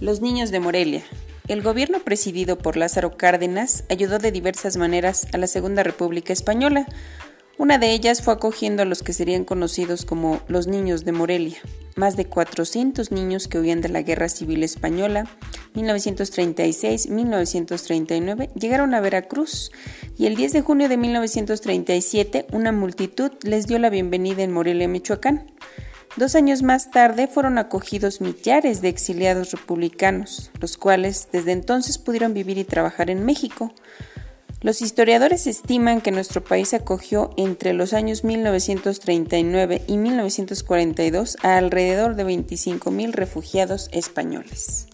Los niños de Morelia. El gobierno presidido por Lázaro Cárdenas ayudó de diversas maneras a la Segunda República Española. Una de ellas fue acogiendo a los que serían conocidos como los niños de Morelia, más de 400 niños que huían de la Guerra Civil Española 1936-1939 llegaron a Veracruz y el 10 de junio de 1937 una multitud les dio la bienvenida en Morelia, Michoacán. Dos años más tarde fueron acogidos millares de exiliados republicanos, los cuales desde entonces pudieron vivir y trabajar en México. Los historiadores estiman que nuestro país acogió entre los años 1939 y 1942 a alrededor de 25.000 refugiados españoles.